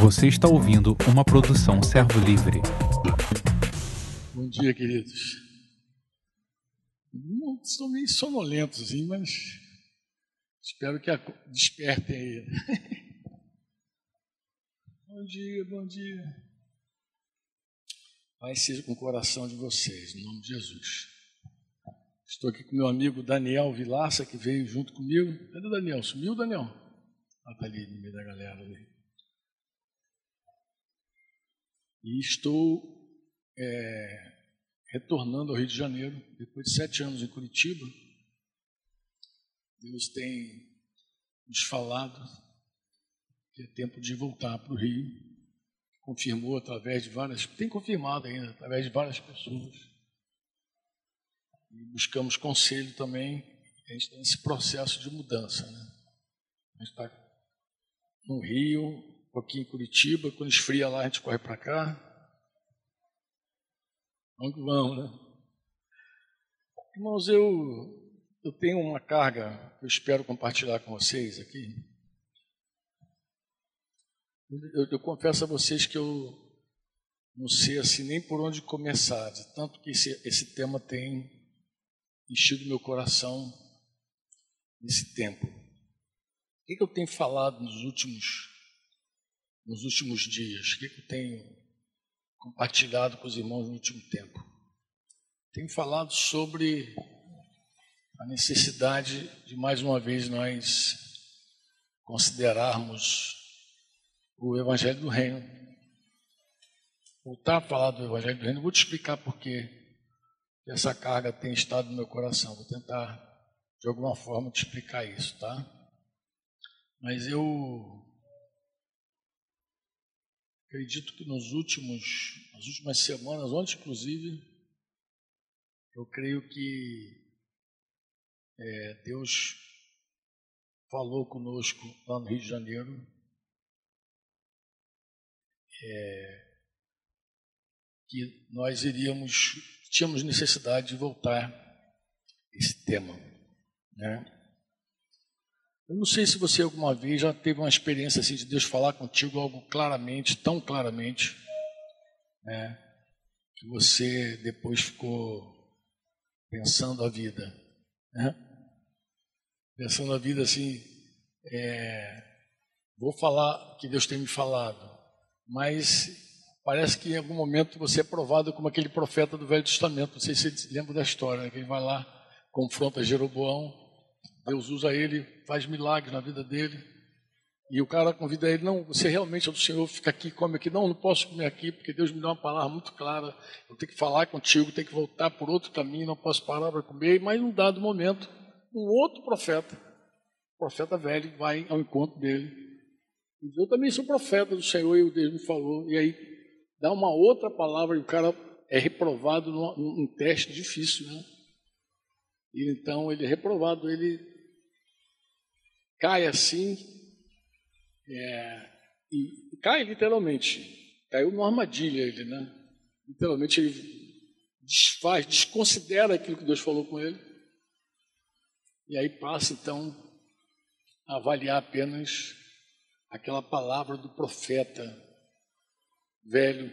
Você está ouvindo uma produção Servo Livre. Bom dia, queridos. Estou meio sonolentos, mas espero que despertem aí. bom dia, bom dia. Pai seja com o coração de vocês, em nome de Jesus. Estou aqui com meu amigo Daniel Vilaça, que veio junto comigo. Cadê o Daniel? Sumiu, Daniel? Ah, está ali no meio da galera. Ali. E estou é, retornando ao Rio de Janeiro, depois de sete anos em Curitiba. Deus tem nos falado que é tempo de voltar para o Rio. Confirmou através de várias, tem confirmado ainda, através de várias pessoas. E buscamos conselho também. A gente está nesse processo de mudança. Né? A gente está no Rio, um pouquinho em Curitiba, quando esfria lá a gente corre para cá. Vamos que vamos, né? Irmãos, eu, eu tenho uma carga que eu espero compartilhar com vocês aqui. Eu, eu confesso a vocês que eu não sei assim nem por onde começar, de tanto que esse, esse tema tem enchido meu coração nesse tempo. O que, que eu tenho falado nos últimos, nos últimos dias? O que, eu tenho compartilhado com os irmãos no último tempo? Tenho falado sobre a necessidade de mais uma vez nós considerarmos o Evangelho do Reino. Voltar a falar do Evangelho do Reino, vou te explicar por que essa carga tem estado no meu coração. Vou tentar, de alguma forma, te explicar isso, tá? Mas eu acredito que nos últimos, nas últimas semanas, ontem inclusive, eu creio que é, Deus falou conosco lá no Rio de Janeiro é, que nós iríamos, tínhamos necessidade de voltar esse tema, né? Eu não sei se você alguma vez já teve uma experiência assim de Deus falar contigo algo claramente, tão claramente, né, que você depois ficou pensando a vida, né? Pensando a vida assim, é, vou falar que Deus tem me falado, mas parece que em algum momento você é provado como aquele profeta do Velho Testamento. Não sei se você lembra da história, né? que ele vai lá, confronta Jeroboão, Deus usa ele, faz milagres na vida dele. E o cara convida ele, não, você realmente é do Senhor, fica aqui, come aqui. Não, não posso comer aqui, porque Deus me deu uma palavra muito clara. Eu tenho que falar contigo, tenho que voltar por outro caminho, não posso parar para comer. Mas num dado momento, um outro profeta, profeta velho, vai ao encontro dele. E eu também sou profeta do Senhor, e o Deus me falou. E aí dá uma outra palavra e o cara é reprovado num, num teste difícil, né? E então ele é reprovado, ele cai assim, é, e cai literalmente. Caiu numa armadilha ele, né? Literalmente ele desfaz, desconsidera aquilo que Deus falou com ele. E aí passa então a avaliar apenas aquela palavra do profeta velho.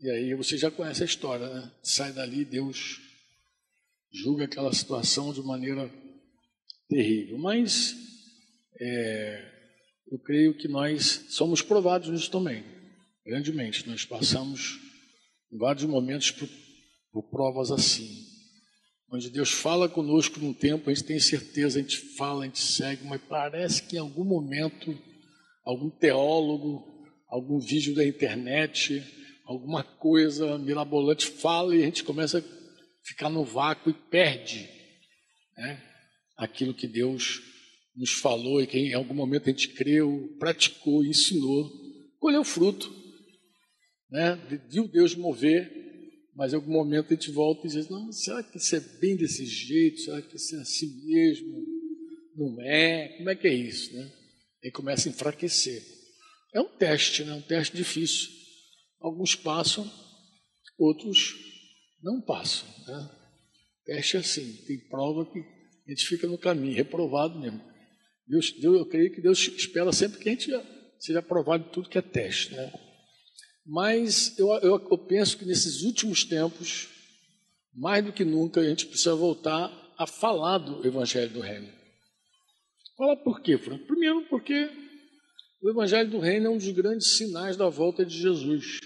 E aí você já conhece a história, né? Sai dali, Deus julga aquela situação de maneira terrível. Mas é, eu creio que nós somos provados nisso também, grandemente. Nós passamos em vários momentos por, por provas assim, onde Deus fala conosco num tempo, a gente tem certeza, a gente fala, a gente segue, mas parece que em algum momento, algum teólogo, algum vídeo da internet, alguma coisa mirabolante fala e a gente começa a ficar no vácuo e perde. Né? Aquilo que Deus nos falou e que em algum momento a gente creu, praticou, ensinou, colheu fruto, né? viu Deus mover, mas em algum momento a gente volta e diz: não, será que isso é bem desse jeito? Será que isso é assim mesmo? Não é? Como é que é isso? Né? Aí começa a enfraquecer. É um teste, né? um teste difícil. Alguns passam, outros não passam. Né? Teste é assim, tem prova que a gente fica no caminho, reprovado mesmo. Deus, Deus, eu creio que Deus espera sempre que a gente seja aprovado em tudo que é teste. Né? Mas eu, eu, eu penso que nesses últimos tempos, mais do que nunca, a gente precisa voltar a falar do Evangelho do Reino. Fala por quê, Franco? Primeiro, porque o Evangelho do Reino é um dos grandes sinais da volta de Jesus.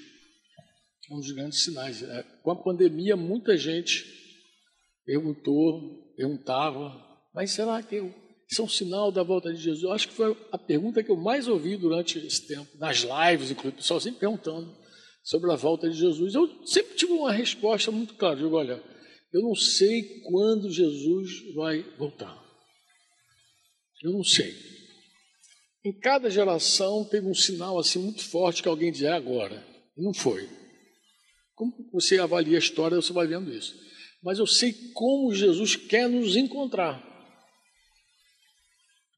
É um dos grandes sinais. É, com a pandemia, muita gente perguntou, perguntava, mas será que isso é um sinal da volta de Jesus? Eu acho que foi a pergunta que eu mais ouvi durante esse tempo, nas lives, inclusive, o pessoal sempre perguntando sobre a volta de Jesus. Eu sempre tive uma resposta muito clara. Eu digo, olha, eu não sei quando Jesus vai voltar. Eu não sei. Em cada geração teve um sinal assim muito forte que alguém dizia é agora. E não foi. Como você avalia a história, você vai vendo isso. Mas eu sei como Jesus quer nos encontrar.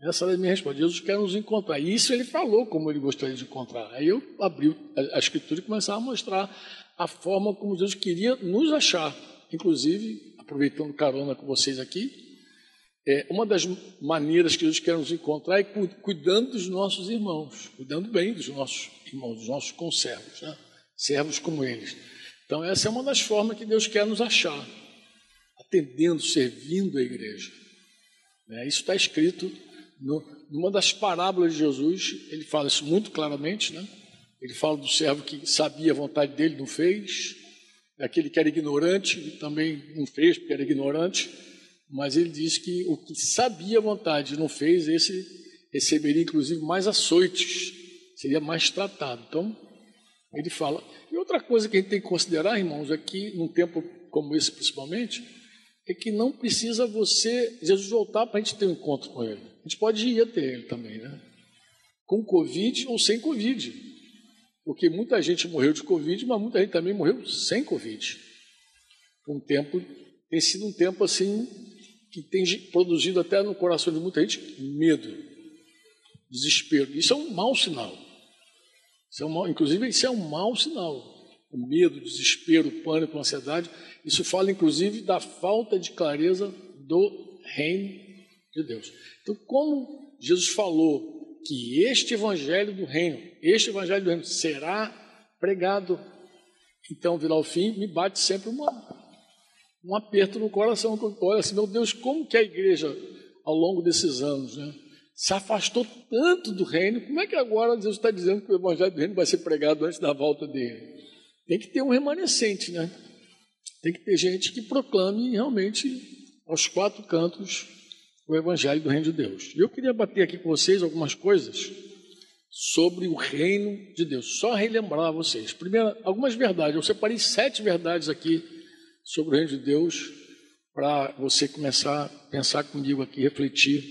Essa é a minha resposta. Jesus quer nos encontrar. E isso ele falou como ele gostaria de encontrar. Aí eu abri a escritura e começava a mostrar a forma como Jesus queria nos achar. Inclusive, aproveitando carona com vocês aqui, é, uma das maneiras que Jesus quer nos encontrar é cuidando dos nossos irmãos, cuidando bem dos nossos irmãos, dos nossos conservos, né? servos como eles. Então, essa é uma das formas que Deus quer nos achar, atendendo, servindo a igreja. É, isso está escrito no, numa das parábolas de Jesus, ele fala isso muito claramente, né? Ele fala do servo que sabia a vontade dele, não fez, aquele que era ignorante, também não fez porque era ignorante, mas ele diz que o que sabia a vontade não fez, esse receberia inclusive mais açoites, seria mais tratado. Então, ele fala. E outra coisa que a gente tem que considerar, irmãos, aqui, num tempo como esse principalmente, é que não precisa você, Jesus, voltar para a gente ter um encontro com Ele. A gente pode ir até Ele também, né? Com Covid ou sem Covid. Porque muita gente morreu de Covid, mas muita gente também morreu sem Covid. Um tempo, tem sido um tempo assim, que tem produzido até no coração de muita gente medo, desespero. Isso é um mau sinal. Isso é um mau, inclusive, isso é um mau sinal o medo, o desespero, o pânico, a ansiedade. Isso fala, inclusive, da falta de clareza do reino de Deus. Então, como Jesus falou que este evangelho do reino, este evangelho do reino será pregado, então, virá o fim, me bate sempre uma, um aperto no coração. Olha assim, meu Deus, como que a igreja, ao longo desses anos, né, se afastou tanto do reino, como é que agora Deus está dizendo que o evangelho do reino vai ser pregado antes da volta dele? Tem que ter um remanescente, né? Tem que ter gente que proclame realmente aos quatro cantos o Evangelho do Reino de Deus. E eu queria bater aqui com vocês algumas coisas sobre o reino de Deus. Só relembrar vocês. Primeiro, algumas verdades. Eu separei sete verdades aqui sobre o reino de Deus para você começar a pensar comigo aqui, refletir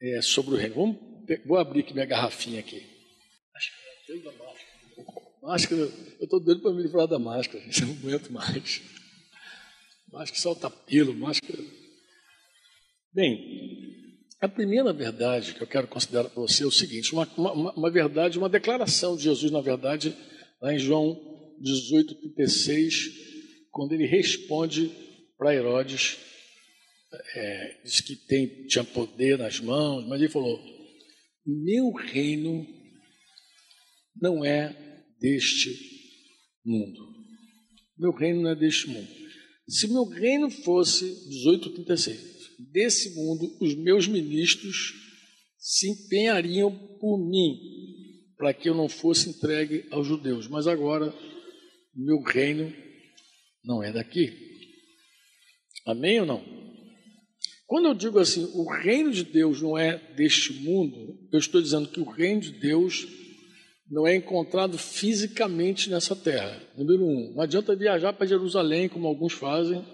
é, sobre o reino. Vamos, vou abrir aqui minha garrafinha aqui. Acho que é máscara. Eu estou doido para me livrar da máscara, eu não aguento mais. Máscara solta pelo, máscara. Bem, a primeira verdade que eu quero considerar para você é o seguinte: uma, uma, uma verdade, uma declaração de Jesus, na verdade, lá em João 18, 36, quando ele responde para Herodes, é, diz que tem, tinha poder nas mãos, mas ele falou: Meu reino não é deste mundo. Meu reino não é deste mundo. Se meu reino fosse 1836, desse mundo, os meus ministros se empenhariam por mim, para que eu não fosse entregue aos judeus. Mas agora, meu reino não é daqui. Amém ou não? Quando eu digo assim, o reino de Deus não é deste mundo, eu estou dizendo que o reino de Deus não é encontrado fisicamente nessa terra. Número um, não adianta viajar para Jerusalém, como alguns fazem,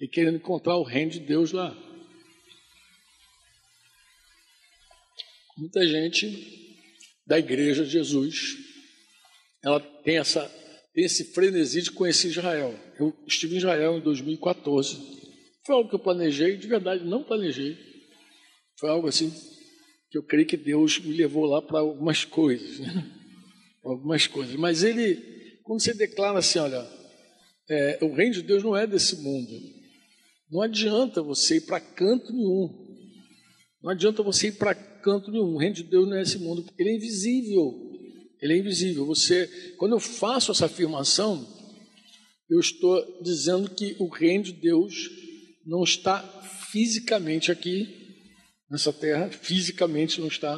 e querendo encontrar o reino de Deus lá. Muita gente da igreja de Jesus, ela tem, essa, esse frenesi de conhecer Israel. Eu estive em Israel em 2014. Foi algo que eu planejei, de verdade, não planejei. Foi algo assim que eu creio que Deus me levou lá para algumas coisas. Né? Algumas coisas. Mas ele, quando você declara assim, olha, é, o reino de Deus não é desse mundo. Não adianta você ir para canto nenhum. Não adianta você ir para canto nenhum. O reino de Deus não é esse mundo, porque ele é invisível. Ele é invisível. Você, quando eu faço essa afirmação, eu estou dizendo que o reino de Deus não está fisicamente aqui nessa terra, fisicamente não está.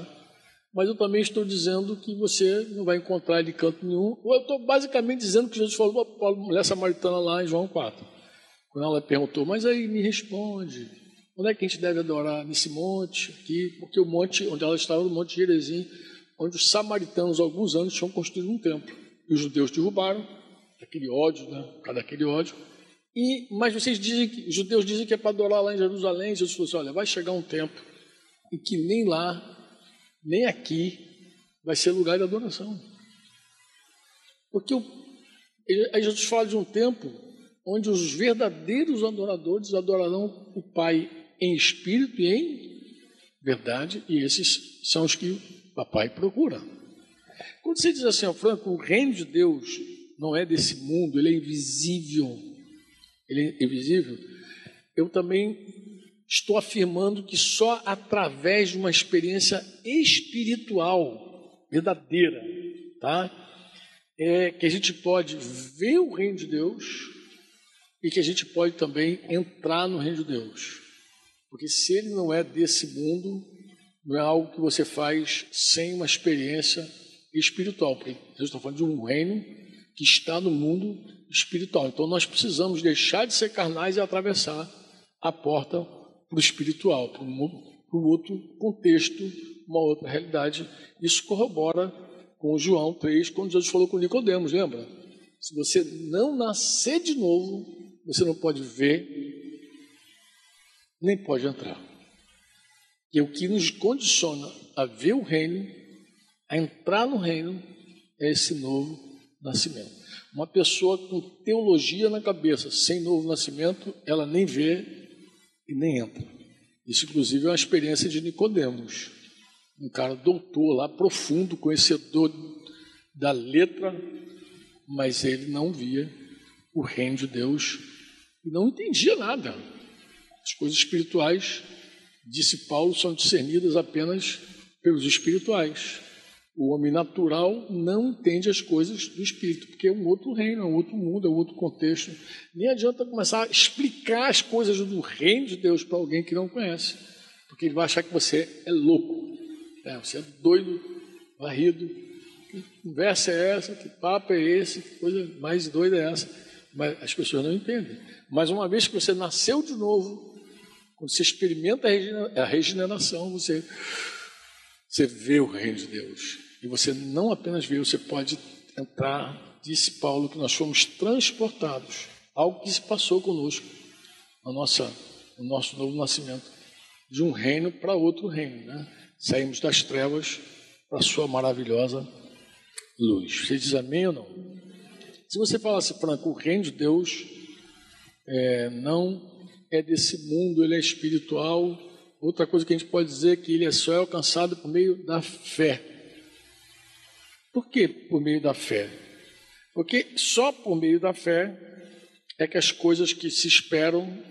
Mas eu também estou dizendo que você não vai encontrar ele em canto nenhum. Ou eu estou basicamente dizendo que Jesus falou para a mulher samaritana lá em João 4. Quando ela perguntou, mas aí me responde, onde é que a gente deve adorar? Nesse monte aqui? Porque o monte onde ela estava, no Monte Jerezim, onde os samaritanos, alguns anos, tinham construído um templo. E os judeus derrubaram, aquele ódio, né? Por causa daquele ódio. E, mas vocês dizem que, os judeus dizem que é para adorar lá em Jerusalém. Jesus falou assim: olha, vai chegar um tempo em que nem lá, nem aqui, vai ser lugar de adoração. Porque aí Jesus fala de um tempo onde os verdadeiros adoradores adorarão o Pai em espírito e em verdade, e esses são os que o papai procura. Quando você diz assim, ó, Franco, o reino de Deus não é desse mundo, ele é invisível. Ele é invisível. Eu também estou afirmando que só através de uma experiência espiritual verdadeira, tá? É que a gente pode ver o reino de Deus e que a gente pode também entrar no reino de Deus. Porque se ele não é desse mundo, não é algo que você faz sem uma experiência espiritual. Porque eu estou falando de um reino que está no mundo espiritual. Então nós precisamos deixar de ser carnais e atravessar a porta para o espiritual, para um outro contexto, uma outra realidade. Isso corrobora com João 3, quando Jesus falou com Nicodemos, lembra? Se você não nascer de novo, você não pode ver, nem pode entrar. E o que nos condiciona a ver o reino, a entrar no reino, é esse novo nascimento. Uma pessoa com teologia na cabeça, sem novo nascimento, ela nem vê e nem entra. Isso, inclusive, é uma experiência de Nicodemos, um cara doutor lá, profundo, conhecedor da letra, mas ele não via o reino de Deus e não entendia nada. As coisas espirituais, disse Paulo, são discernidas apenas pelos espirituais. O homem natural não entende as coisas do espírito, porque é um outro reino, é um outro mundo, é um outro contexto. Nem adianta começar a explicar as coisas do reino de Deus para alguém que não conhece, porque ele vai achar que você é louco, é, você é doido, varrido. Que conversa é essa? Que papo é esse? Que coisa mais doida é essa? Mas as pessoas não entendem. Mas uma vez que você nasceu de novo, quando você experimenta a regeneração, você você vê o reino de Deus. E você não apenas vê, você pode entrar, disse Paulo, que nós fomos transportados. Algo que se passou conosco, a nossa, o nosso novo nascimento, de um reino para outro reino. Né? Saímos das trevas para a sua maravilhosa luz. Você diz amém ou não? Se você falasse, Franco, o reino de Deus é, não é desse mundo, ele é espiritual, Outra coisa que a gente pode dizer é que ele é só é alcançado por meio da fé. Por que por meio da fé? Porque só por meio da fé é que as coisas que se esperam,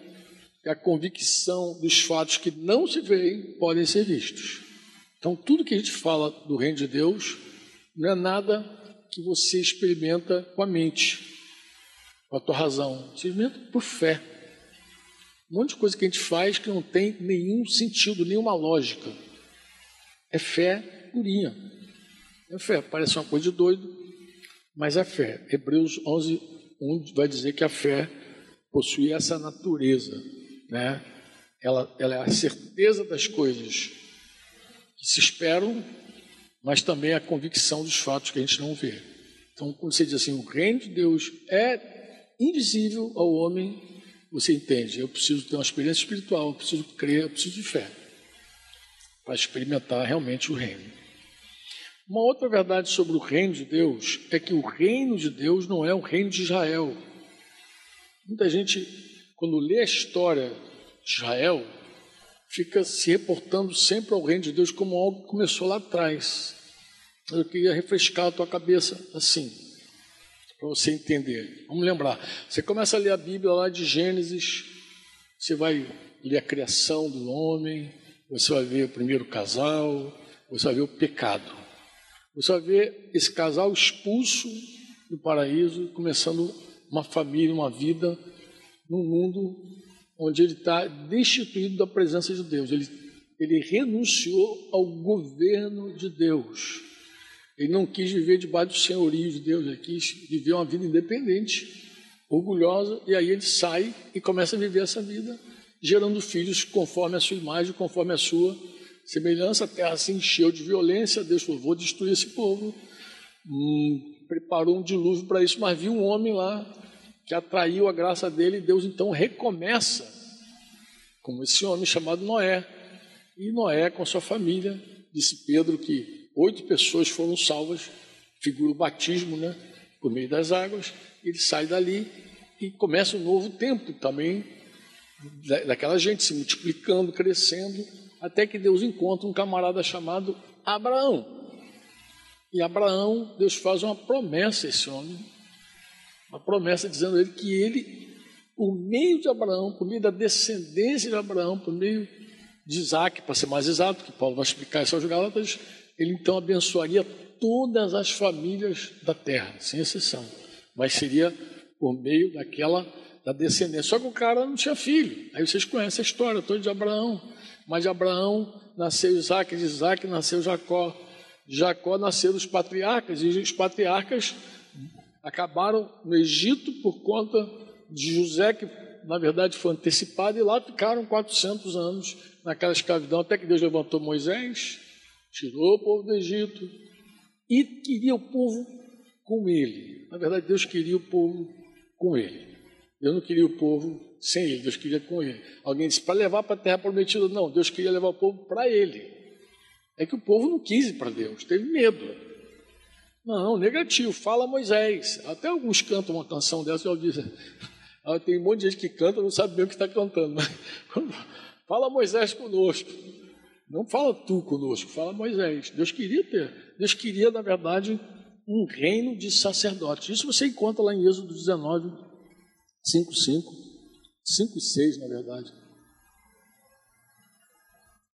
a convicção dos fatos que não se veem, podem ser vistos. Então, tudo que a gente fala do reino de Deus não é nada que você experimenta com a mente, com a tua razão. Você experimenta por fé. Um monte de coisa que a gente faz que não tem nenhum sentido, nenhuma lógica. É fé purinha. É fé. Parece uma coisa de doido, mas é fé. Hebreus 11, 1 vai dizer que a fé possui essa natureza. Né? Ela, ela é a certeza das coisas que se esperam, mas também a convicção dos fatos que a gente não vê. Então, quando você diz assim, o reino de Deus é invisível ao homem, você entende, eu preciso ter uma experiência espiritual, eu preciso crer, eu preciso de fé para experimentar realmente o reino. Uma outra verdade sobre o reino de Deus é que o reino de Deus não é o reino de Israel. Muita gente, quando lê a história de Israel, fica se reportando sempre ao reino de Deus como algo que começou lá atrás. Eu queria refrescar a tua cabeça assim para você entender. Vamos lembrar. Você começa a ler a Bíblia lá de Gênesis, você vai ler a criação do homem, você vai ver o primeiro casal, você vai ver o pecado. Você vai ver esse casal expulso do paraíso, começando uma família, uma vida num mundo onde ele está destituído da presença de Deus. Ele, ele renunciou ao governo de Deus. Ele não quis viver debaixo do senhorio de Deus, ele quis viver uma vida independente, orgulhosa, e aí ele sai e começa a viver essa vida, gerando filhos conforme a sua imagem, conforme a sua semelhança. A terra se encheu de violência, Deus falou: vou destruir esse povo. Hum, preparou um dilúvio para isso, mas viu um homem lá que atraiu a graça dele, e Deus então recomeça, como esse homem chamado Noé. E Noé, com sua família, disse Pedro que oito pessoas foram salvas, figura o batismo, né, por meio das águas. Ele sai dali e começa um novo tempo também, daquela gente se multiplicando, crescendo, até que Deus encontra um camarada chamado Abraão. E Abraão, Deus faz uma promessa a esse homem, uma promessa dizendo a ele que ele, por meio de Abraão, por meio da descendência de Abraão, por meio de Isaac, para ser mais exato, que Paulo vai explicar isso aos Gálatas, ele então abençoaria todas as famílias da terra, sem exceção. Mas seria por meio daquela da descendência. Só que o cara não tinha filho. Aí vocês conhecem a história toda de Abraão. Mas de Abraão nasceu Isaac, de Isaac nasceu Jacó. Jacó nasceram os patriarcas, e os patriarcas acabaram no Egito por conta de José, que na verdade foi antecipado, e lá ficaram 400 anos naquela escravidão, até que Deus levantou Moisés, tirou o povo do Egito e queria o povo com ele. Na verdade, Deus queria o povo com ele. Deus não queria o povo sem ele, Deus queria com ele. Alguém disse para levar para a terra prometida, não, Deus queria levar o povo para ele. É que o povo não quis ir para Deus, teve medo. Não, negativo, fala Moisés. Até alguns cantam uma canção dessa, eu disse. Tem um monte de gente que canta, não sabe bem o que está cantando. Mas, fala Moisés conosco. Não fala tu conosco, fala Moisés. Deus queria ter, Deus queria, na verdade, um reino de sacerdotes. Isso você encontra lá em Êxodo 19, 5, 5, 5 e 6, na verdade.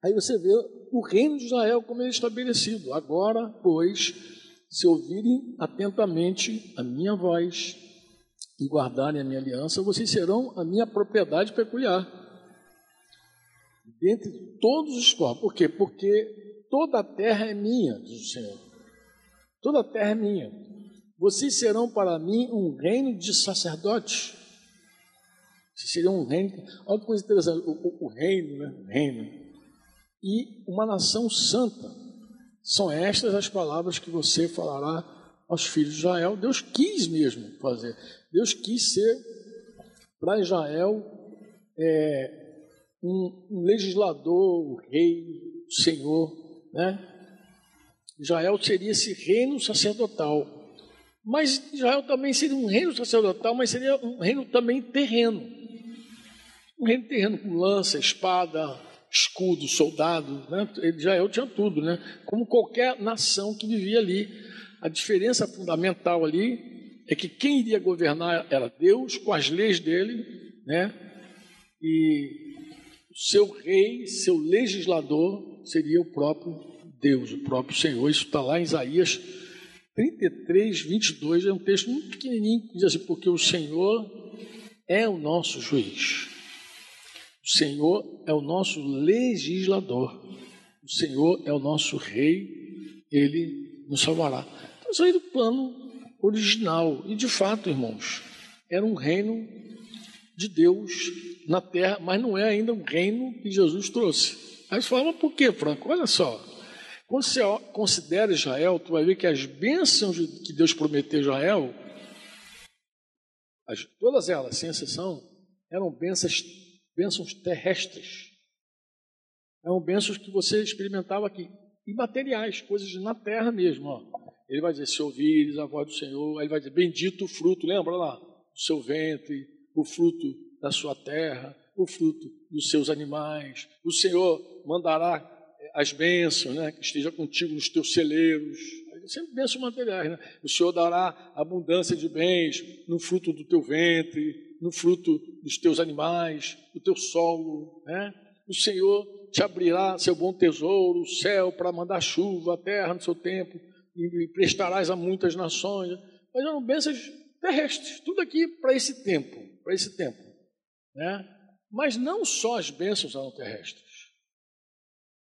Aí você vê o reino de Israel como ele é estabelecido. Agora, pois, se ouvirem atentamente a minha voz e guardarem a minha aliança, vocês serão a minha propriedade peculiar. Dentre todos os povos. Por quê? Porque toda a terra é minha, diz o Senhor. Toda a terra é minha. Vocês serão para mim um reino de sacerdotes. Vocês seriam um reino. Olha que coisa interessante, o, o, o reino, né? O reino e uma nação santa. São estas as palavras que você falará aos filhos de Israel. Deus quis mesmo fazer. Deus quis ser para Israel é, um, legislador, o rei, o senhor. Né? Israel seria esse reino sacerdotal. Mas Israel também seria um reino sacerdotal, mas seria um reino também terreno. Um reino terreno com lança, espada, escudo, soldado, né? Israel tinha tudo, né? Como qualquer nação que vivia ali. A diferença fundamental ali é que quem iria governar era Deus, com as leis dele, né? E seu rei, seu legislador seria o próprio Deus, o próprio Senhor. Isso está lá em Isaías 33, 22, é um texto muito pequenininho, que diz assim, porque o Senhor é o nosso juiz. O Senhor é o nosso legislador. O Senhor é o nosso rei. Ele nos salvará. Então, isso aí do plano original. E de fato, irmãos, era um reino de Deus na terra, mas não é ainda um reino que Jesus trouxe. Aí você fala, mas por quê, Franco? Olha só. Quando você considera Israel, tu vai ver que as bênçãos que Deus prometeu a Israel, todas elas, sem exceção, eram bênçãos bênçãos terrestres. Eram bênçãos que você experimentava aqui, imateriais, coisas na terra mesmo. Ó. Ele vai dizer: se ouvires a voz do Senhor, aí ele vai dizer: bendito o fruto, lembra lá? Do seu ventre, o fruto da sua terra, o fruto dos seus animais. O Senhor mandará eh, as bênçãos, né? que esteja contigo nos teus celeiros. Sempre bênçãos materiais, né? O Senhor dará abundância de bens no fruto do teu ventre, no fruto dos teus animais, do teu solo, né? O Senhor te abrirá seu bom tesouro, o céu para mandar chuva, a terra no seu tempo, e prestarás a muitas nações. Mas eram bênçãos terrestres, tudo aqui para esse tempo, para esse tempo, né? Mas não só as bênçãos eram terrestres,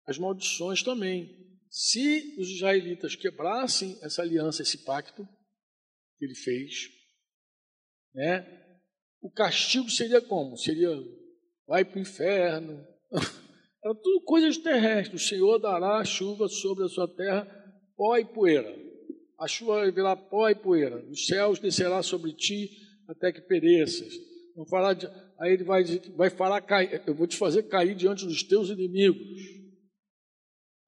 as maldições também. Se os israelitas quebrassem essa aliança, esse pacto que ele fez, né? O castigo seria como? Seria vai para o inferno. Era tudo coisas terrestres. O Senhor dará chuva sobre a sua terra, pó e poeira. A chuva virar pó e poeira. Os céus descerá sobre ti até que pereças. Não fará, aí ele vai, vai falar, eu vou te fazer cair diante dos teus inimigos.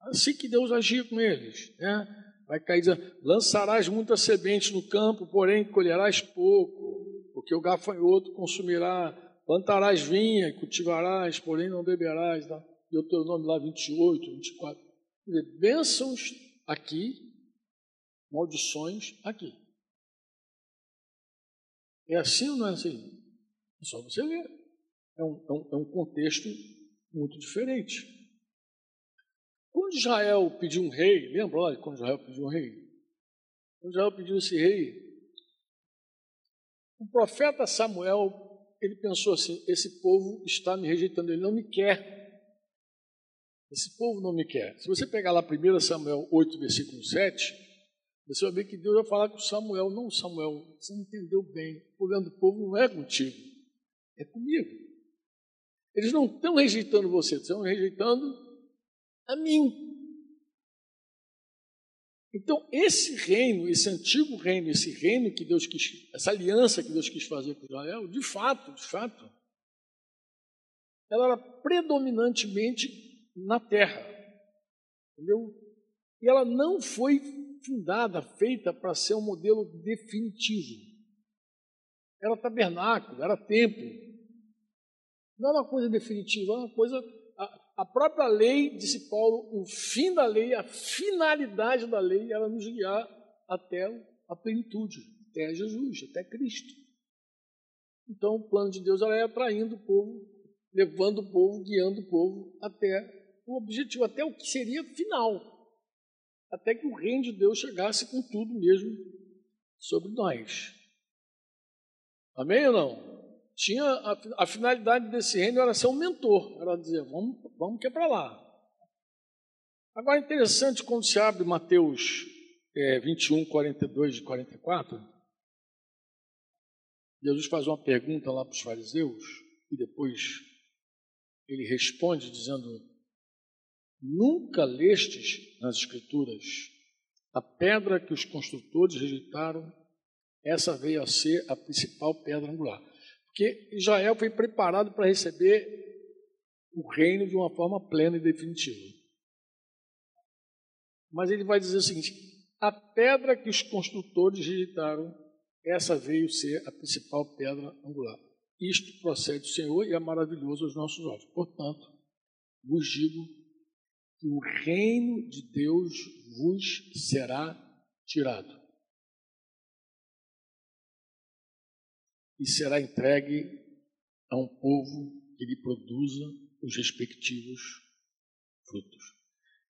Assim que Deus agia com eles, né? Vai cair dizendo, lançarás muitas sementes no campo, porém colherás pouco, porque o gafanhoto consumirá, plantarás vinha, cultivarás, porém não beberás. Tá? Deuteronômio lá 28, 24. Quer dizer, bênçãos aqui, maldições aqui. É assim ou não é assim? É só você ver. É um, é um, é um contexto muito diferente. Quando Israel pediu um rei, lembra olha, quando Israel pediu um rei? Quando Israel pediu esse rei, o profeta Samuel, ele pensou assim: esse povo está me rejeitando, ele não me quer. Esse povo não me quer. Se você pegar lá 1 Samuel 8, versículo 7, você vai ver que Deus vai falar com Samuel: Não, Samuel, você não entendeu bem. O problema do povo não é contigo, é comigo. Eles não estão rejeitando você, estão rejeitando a mim. Então, esse reino, esse antigo reino, esse reino que Deus quis, essa aliança que Deus quis fazer com Israel, de fato, de fato, ela era predominantemente na terra. Entendeu? E ela não foi fundada, feita para ser um modelo definitivo. Era tabernáculo, era templo. Não era uma coisa definitiva, era uma coisa a própria lei, disse Paulo, o fim da lei, a finalidade da lei era nos guiar até a plenitude, até Jesus, até Cristo. Então, o plano de Deus era atraindo o povo, levando o povo, guiando o povo até o objetivo, até o que seria final, até que o reino de Deus chegasse com tudo mesmo sobre nós. Amém ou não? tinha a, a, finalidade desse reino era ser um mentor, era dizer, vamos, vamos que é para lá. Agora é interessante quando se abre Mateus é, 21, 42 e 44, Jesus faz uma pergunta lá para os fariseus e depois ele responde dizendo: Nunca lestes nas Escrituras a pedra que os construtores rejeitaram, essa veio a ser a principal pedra angular que Israel foi preparado para receber o reino de uma forma plena e definitiva. Mas ele vai dizer o seguinte: a pedra que os construtores rejeitaram, essa veio ser a principal pedra angular. Isto procede do Senhor e é maravilhoso aos nossos olhos. Portanto, vos digo que o reino de Deus vos será tirado. E será entregue a um povo que lhe produza os respectivos frutos.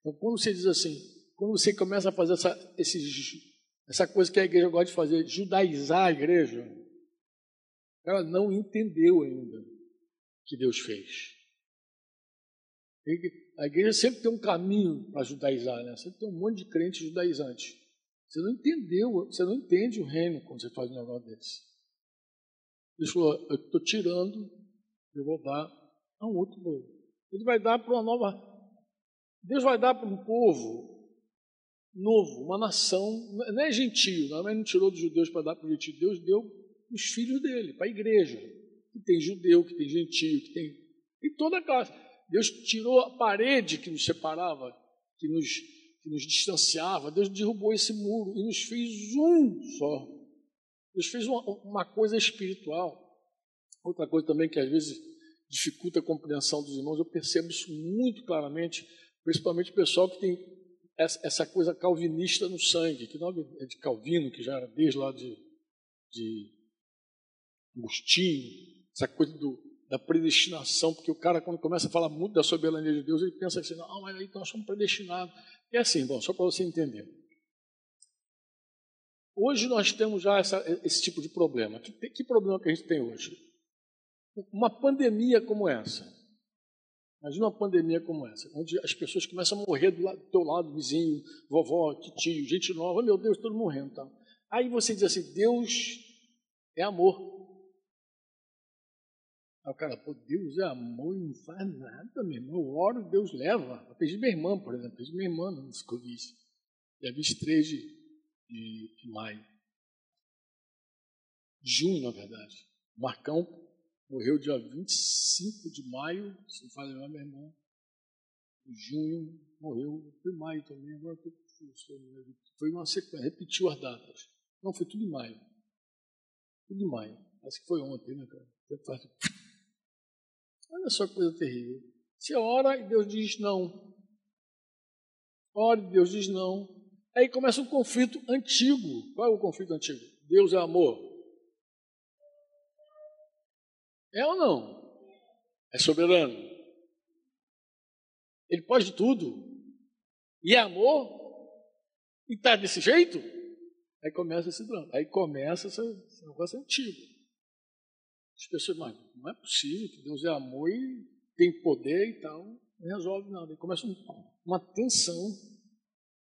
Então, quando você diz assim, quando você começa a fazer essa, esses, essa coisa que a igreja gosta de fazer, judaizar a igreja, ela não entendeu ainda o que Deus fez. A igreja sempre tem um caminho para judaizar, né? Sempre tem um monte de crentes judaizantes. Você não entendeu, você não entende o reino quando você faz um negócio desse. Ele falou: Eu estou tirando, eu vou dar a um outro povo. Ele vai dar para uma nova. Deus vai dar para um povo novo, uma nação. Não é gentio, não, mas não tirou dos judeus para dar para o gentio. Deus deu os filhos dele, para a igreja. Que tem judeu, que tem gentio, que tem. Em toda a classe. Deus tirou a parede que nos separava, que nos, que nos distanciava. Deus derrubou esse muro e nos fez um só Deus fez uma, uma coisa espiritual. Outra coisa também que às vezes dificulta a compreensão dos irmãos, eu percebo isso muito claramente, principalmente o pessoal que tem essa coisa calvinista no sangue, que não é de Calvino, que já era desde lá de, de Agostinho, essa coisa do, da predestinação, porque o cara, quando começa a falar muito da soberania de Deus, ele pensa assim, não, mas aí nós somos predestinados. É assim, bom, só para você entender. Hoje nós temos já essa, esse tipo de problema. Que, que problema que a gente tem hoje? Uma pandemia como essa. Imagina uma pandemia como essa, onde as pessoas começam a morrer do, lado, do teu lado, vizinho, vovó, tio, gente nova, meu Deus, todo morrendo. Tá? Aí você diz assim, Deus é amor. Aí o cara, pô, Deus é amor não faz nada, meu irmão. Eu oro, Deus leva. Eu pedi minha irmã, por exemplo, pedi minha irmã no Covid. Dia 23 de, de, maio. Junho, na verdade. Marcão morreu dia 25 de maio, se não lembrar, meu irmão. Junho morreu, foi maio também, agora estou Foi uma sequência, repetiu as datas. Não, foi tudo em maio. Tudo em maio. Acho que foi ontem, né, cara? Olha só que coisa terrível. Você ora e Deus diz não. Ora e Deus diz não. Aí começa um conflito antigo. Qual é o conflito antigo? Deus é amor. É ou não? É soberano. Ele pode tudo. E é amor. E está desse jeito? Aí começa esse drama. Aí começa esse, esse negócio antigo. As pessoas, mas não é possível que Deus é amor e tem poder e tal. Não resolve nada. E começa uma tensão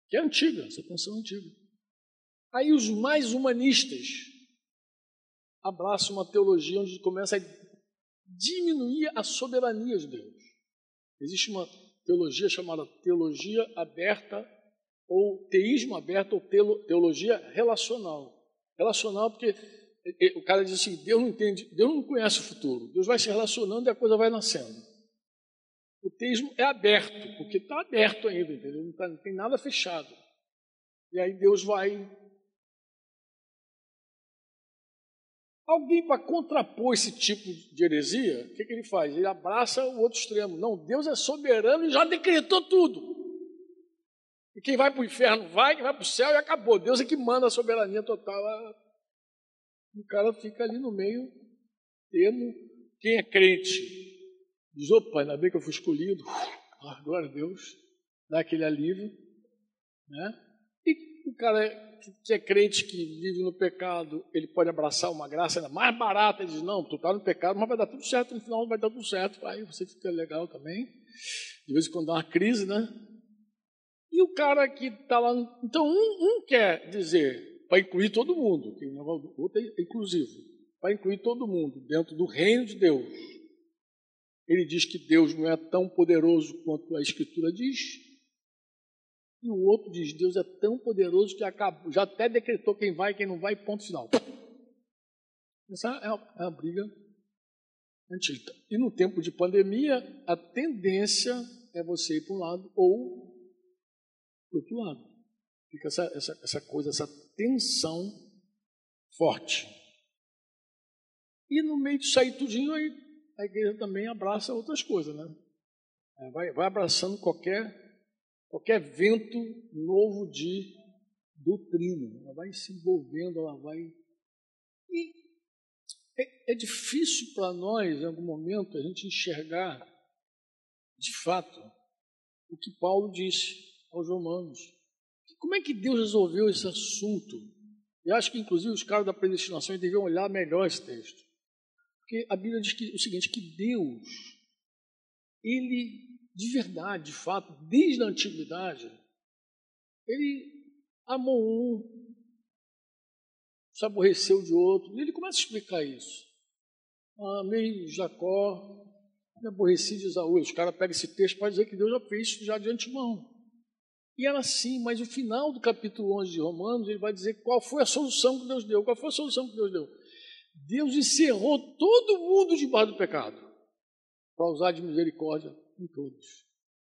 que é antiga, essa tensão é antiga. Aí os mais humanistas abraçam uma teologia onde começa a diminuir a soberania de Deus. Existe uma teologia chamada teologia aberta ou teísmo aberto ou teologia relacional. Relacional porque o cara diz assim: Deus não entende, Deus não conhece o futuro. Deus vai se relacionando e a coisa vai nascendo. O teísmo é aberto, porque está aberto ainda, entendeu? Não, tá, não tem nada fechado. E aí Deus vai. Alguém para contrapor esse tipo de heresia, o que, que ele faz? Ele abraça o outro extremo. Não, Deus é soberano e já decretou tudo. E quem vai para o inferno vai, quem vai para o céu e acabou. Deus é que manda a soberania total o cara fica ali no meio termo. Quem é crente diz: opa, ainda bem que eu fui escolhido, ah, glória a Deus, dá aquele alívio. Né? E o cara que é crente, que vive no pecado, ele pode abraçar uma graça ainda mais barata. Ele diz: não, tu está no pecado, mas vai dar tudo certo, no final vai dar tudo certo. Aí você fica legal também. De vez em quando dá uma crise, né? E o cara que está lá. Então, um, um quer dizer: para incluir todo mundo, que o outro é inclusivo, para incluir todo mundo dentro do reino de Deus. Ele diz que Deus não é tão poderoso quanto a Escritura diz, e o outro diz: Deus é tão poderoso que acabou, já até decretou quem vai e quem não vai, ponto final. Essa é uma, é uma briga antiga. E no tempo de pandemia, a tendência é você ir para um lado ou para o outro lado. Fica essa, essa, essa coisa, essa tensão forte. E no meio disso aí tudinho, aí, a igreja também abraça outras coisas, né? É, vai, vai abraçando qualquer, qualquer vento novo de doutrina. Ela vai se envolvendo, ela vai. E é, é difícil para nós, em algum momento, a gente enxergar de fato o que Paulo disse aos Romanos. Como é que Deus resolveu esse assunto? Eu acho que, inclusive, os caras da predestinação deviam olhar melhor esse texto. Porque a Bíblia diz que, o seguinte, que Deus, Ele, de verdade, de fato, desde a antiguidade, Ele amou um, se aborreceu de outro. E ele começa a explicar isso. Amei Jacó, me aborreci de Esaú. Os caras pegam esse texto para dizer que Deus já fez isso já de antemão. E era assim, mas o final do capítulo 11 de Romanos, ele vai dizer qual foi a solução que Deus deu. Qual foi a solução que Deus deu? Deus encerrou todo mundo debaixo do pecado, para usar de misericórdia em todos.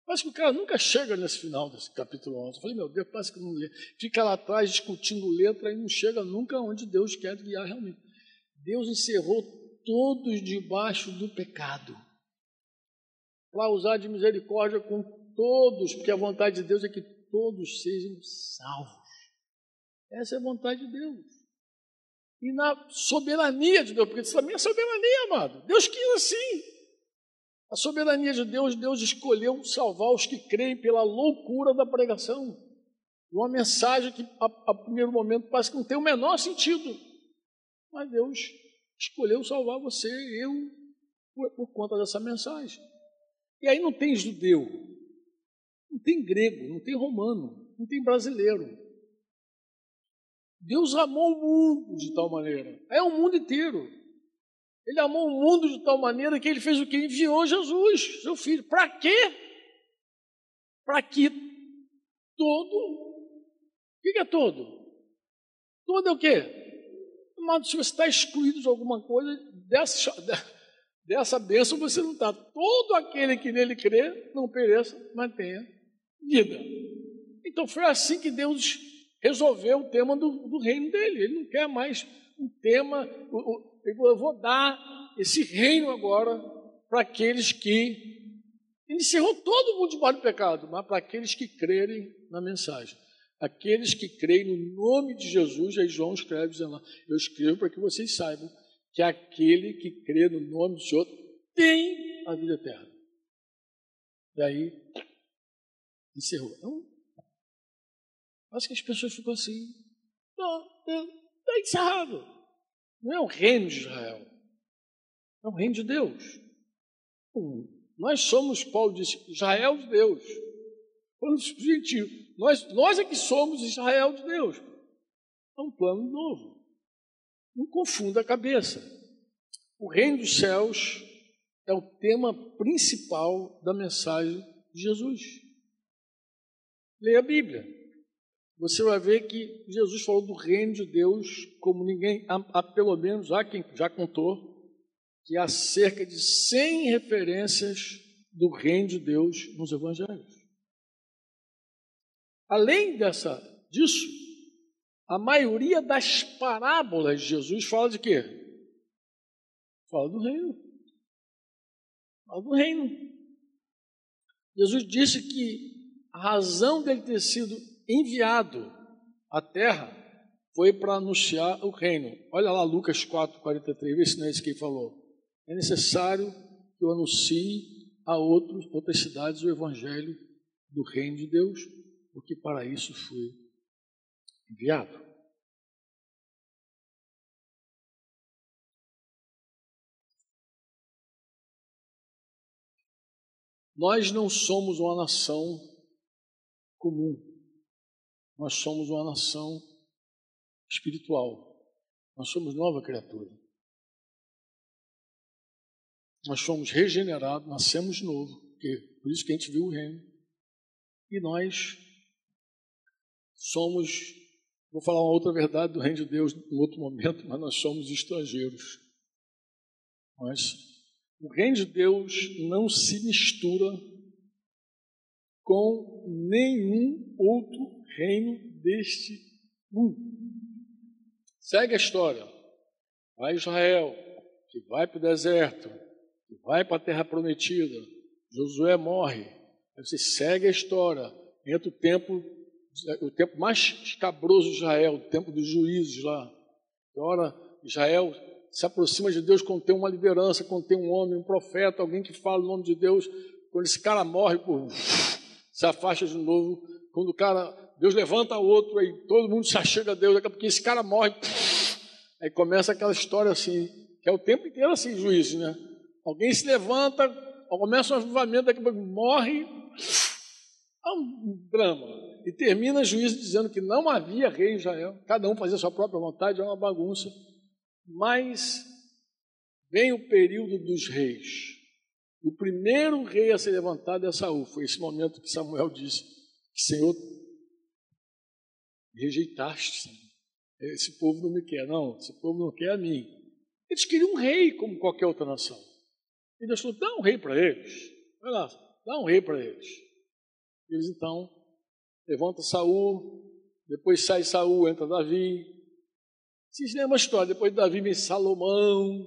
Parece que o cara nunca chega nesse final desse capítulo 11. Eu falei, meu Deus, parece que não lê. Fica lá atrás discutindo letra e não chega nunca onde Deus quer guiar realmente. Deus encerrou todos debaixo do pecado, para usar de misericórdia com todos, porque a vontade de Deus é que todos sejam salvos. Essa é a vontade de Deus. E na soberania de Deus, porque isso também é soberania, amado. Deus quis assim. A soberania de Deus, Deus escolheu salvar os que creem pela loucura da pregação. Uma mensagem que, a, a primeiro momento, parece que não tem o menor sentido. Mas Deus escolheu salvar você e eu por, por conta dessa mensagem. E aí não tem judeu, não tem grego, não tem romano, não tem brasileiro. Deus amou o mundo de tal maneira. É o mundo inteiro. Ele amou o mundo de tal maneira que ele fez o que? Enviou Jesus, seu filho. Para quê? Para que todo. O que é todo? Todo é o quê? Mas se você está excluído de alguma coisa, dessa, dessa bênção você não está. Todo aquele que nele crê, não pereça, mas tenha vida. Então foi assim que Deus resolver o tema do, do reino dele. Ele não quer mais um tema. Eu vou dar esse reino agora para aqueles que. Ele encerrou todo mundo debaixo do pecado, mas para aqueles que crerem na mensagem. Aqueles que creem no nome de Jesus, aí João escreve dizendo lá, eu escrevo para que vocês saibam que aquele que crê no nome do Senhor tem a vida eterna. E aí, encerrou. Então, Acho que as pessoas ficam assim. Não, está encerrado. Não é o reino de Israel. É o reino de Deus. Nós somos, Paulo disse, Israel de Deus. Falando gentil. Nós, nós é que somos Israel de Deus. É um plano novo. Não confunda a cabeça. O reino dos céus é o tema principal da mensagem de Jesus. Leia a Bíblia você vai ver que Jesus falou do reino de Deus como ninguém, há, pelo menos, há quem já contou, que há cerca de 100 referências do reino de Deus nos evangelhos. Além dessa, disso, a maioria das parábolas de Jesus fala de quê? Fala do reino. Fala do reino. Jesus disse que a razão dele ter sido enviado à terra foi para anunciar o reino. Olha lá Lucas 4, 43, vê se não é isso que ele falou. É necessário que eu anuncie a outros, outras cidades o evangelho do reino de Deus, porque para isso fui enviado. Nós não somos uma nação comum. Nós somos uma nação espiritual. Nós somos nova criatura. Nós somos regenerados, nascemos de novo. Porque, por isso que a gente viu o reino. E nós somos, vou falar uma outra verdade do reino de Deus em outro momento, mas nós somos estrangeiros. Mas o reino de Deus não se mistura com nenhum outro reino deste mundo. Segue a história. Vai Israel, que vai para o deserto, que vai para a terra prometida. Josué morre. Aí você segue a história. Entra o tempo, o tempo mais escabroso de Israel, o tempo dos juízes lá. Agora, Israel se aproxima de Deus quando tem uma liderança, quando tem um homem, um profeta, alguém que fala o nome de Deus. Quando esse cara morre, se afasta de novo. Quando o cara Deus levanta outro, aí todo mundo se achega a Deus, daqui a esse cara morre. Aí começa aquela história assim, que é o tempo inteiro assim, juízo, né? Alguém se levanta, começa um avivamento, daqui a pouco morre. É um drama. E termina juízo dizendo que não havia rei em Israel, cada um fazia sua própria vontade, é uma bagunça. Mas vem o período dos reis. O primeiro rei a ser levantado é Saul. Foi esse momento que Samuel disse: Senhor, rejeitaste. Esse povo não me quer, não, esse povo não quer a mim. Eles queriam um rei como qualquer outra nação. E Deus falou: dá um rei para eles. Vai lá, dá um rei para eles. Eles então levantam Saul, depois sai Saul, entra Davi. Vocês lembram a história? Depois de Davi vem Salomão.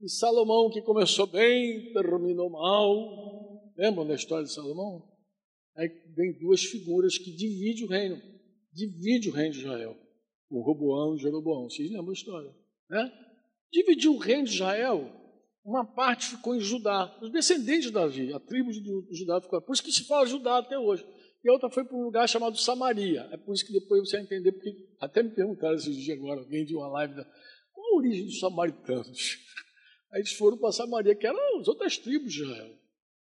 E Salomão, que começou bem, terminou mal. Lembram da história de Salomão? Aí vem duas figuras que dividem o reino divide o reino de Israel. o Roboão e Jeroboão. Vocês lembram a história? Né? Dividiu o reino de Israel, uma parte ficou em Judá, os descendentes de Davi, a tribo de Judá ficou. Por isso que se fala Judá até hoje. E a outra foi para um lugar chamado Samaria. É por isso que depois você vai entender, porque até me perguntaram esses dias agora, alguém de uma live, da, qual a origem dos samaritanos? Aí eles foram para Samaria, que eram as outras tribos de Israel.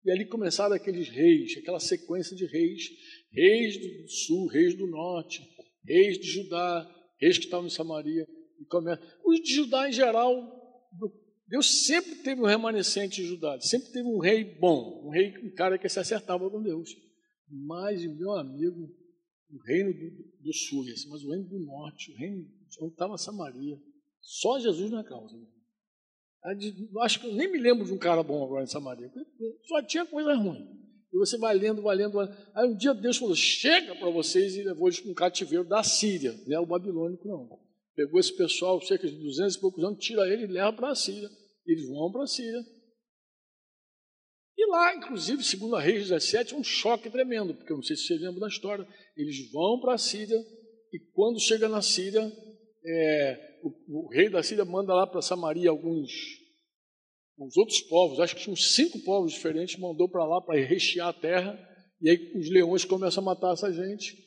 E ali começaram aqueles reis, aquela sequência de reis, reis do sul, reis do norte, reis de Judá, reis que estavam em Samaria. Os de Judá, em geral, Deus sempre teve um remanescente de Judá, sempre teve um rei bom, um rei, um cara que se acertava com Deus. Mas, meu amigo, o reino do, do sul, mas o reino do norte, o reino onde estava Samaria, só Jesus na causa. Acho que eu nem me lembro de um cara bom agora em Samaria. Só tinha coisa ruim. E você vai lendo, vai lendo. Vai... Aí um dia Deus falou: chega para vocês e levou eles para um cativeiro da Síria. Não é o babilônico, não. Pegou esse pessoal, cerca de 200 e poucos anos, tira ele e leva para a Síria. Eles vão para a Síria. E lá, inclusive, segundo a Reis 17, um choque tremendo, porque eu não sei se você lembra da história. Eles vão para a Síria e quando chega na Síria, é, o, o, rei da Síria manda lá para Samaria alguns os outros povos, acho que tinha uns cinco povos diferentes, mandou para lá para rechear a terra, e aí os leões começam a matar essa gente.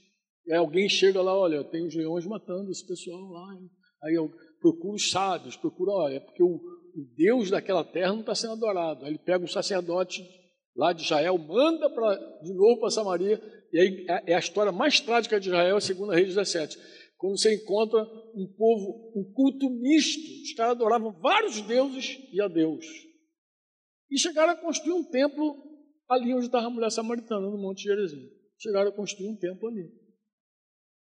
E aí alguém chega lá, olha, tem os leões matando esse pessoal lá. Aí eu procuro os sábios, procuro, olha, é porque o, o Deus daquela terra não está sendo adorado. Aí ele pega um sacerdote lá de Israel, manda pra, de novo para Samaria, e aí é, é a história mais trágica de Israel, segundo a Rei 17 quando você encontra um povo, um culto misto. Os caras adoravam vários deuses e a Deus. E chegaram a construir um templo ali onde estava a mulher samaritana, no Monte Gerizim. Chegaram a construir um templo ali.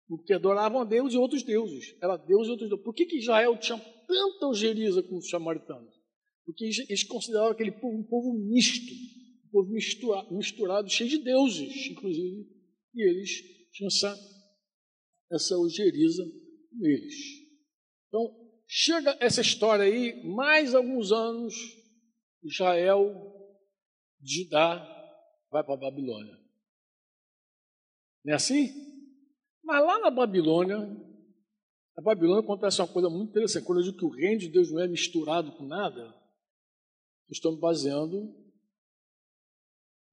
Porque adoravam a Deus e outros deuses. Era Deus e outros deuses. Por que, que Israel tinha tanta algeriza com os samaritanos? Porque eles consideravam aquele povo um povo misto, um povo misturado, misturado cheio de deuses, inclusive. E eles tinham essa essa ojeriza neles. Então, chega essa história aí, mais alguns anos, Israel, Judá, vai para a Babilônia. Não é assim? Mas lá na Babilônia, a Babilônia acontece uma coisa muito interessante. Quando eu digo que o reino de Deus não é misturado com nada, eu estou me baseando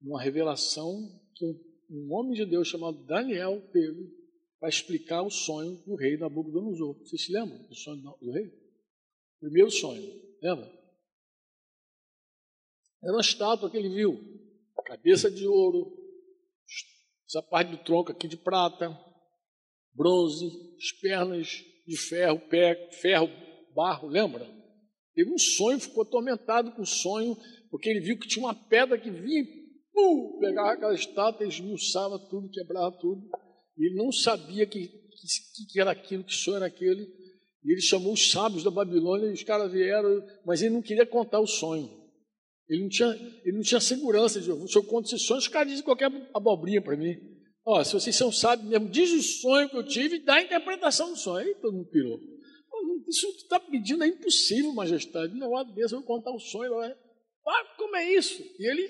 numa revelação que um homem de Deus chamado Daniel teve para explicar o sonho do rei Nabucodonosor. Vocês se lembram do sonho do rei? Primeiro sonho, lembra? Era uma estátua que ele viu, cabeça de ouro, essa parte do tronco aqui de prata, bronze, as pernas de ferro, pé, ferro, barro, lembra? Teve um sonho, ficou atormentado com o sonho, porque ele viu que tinha uma pedra que vinha e pum, pegava aquela estátua, esmiuçava tudo, quebrava tudo. Ele não sabia que, que, que era aquilo, que sonho era aquele. E ele chamou os sábios da Babilônia e os caras vieram, mas ele não queria contar o sonho. Ele não tinha, ele não tinha segurança se eu conto esse sonho, os caras dizem qualquer abobrinha para mim. Ó, se vocês são sábios mesmo, diz o sonho que eu tive e dá a interpretação do sonho. Aí todo mundo pirou. Isso que está pedindo é impossível, majestade. Não é desse, eu vou contar o sonho. Ah, como é isso? E ele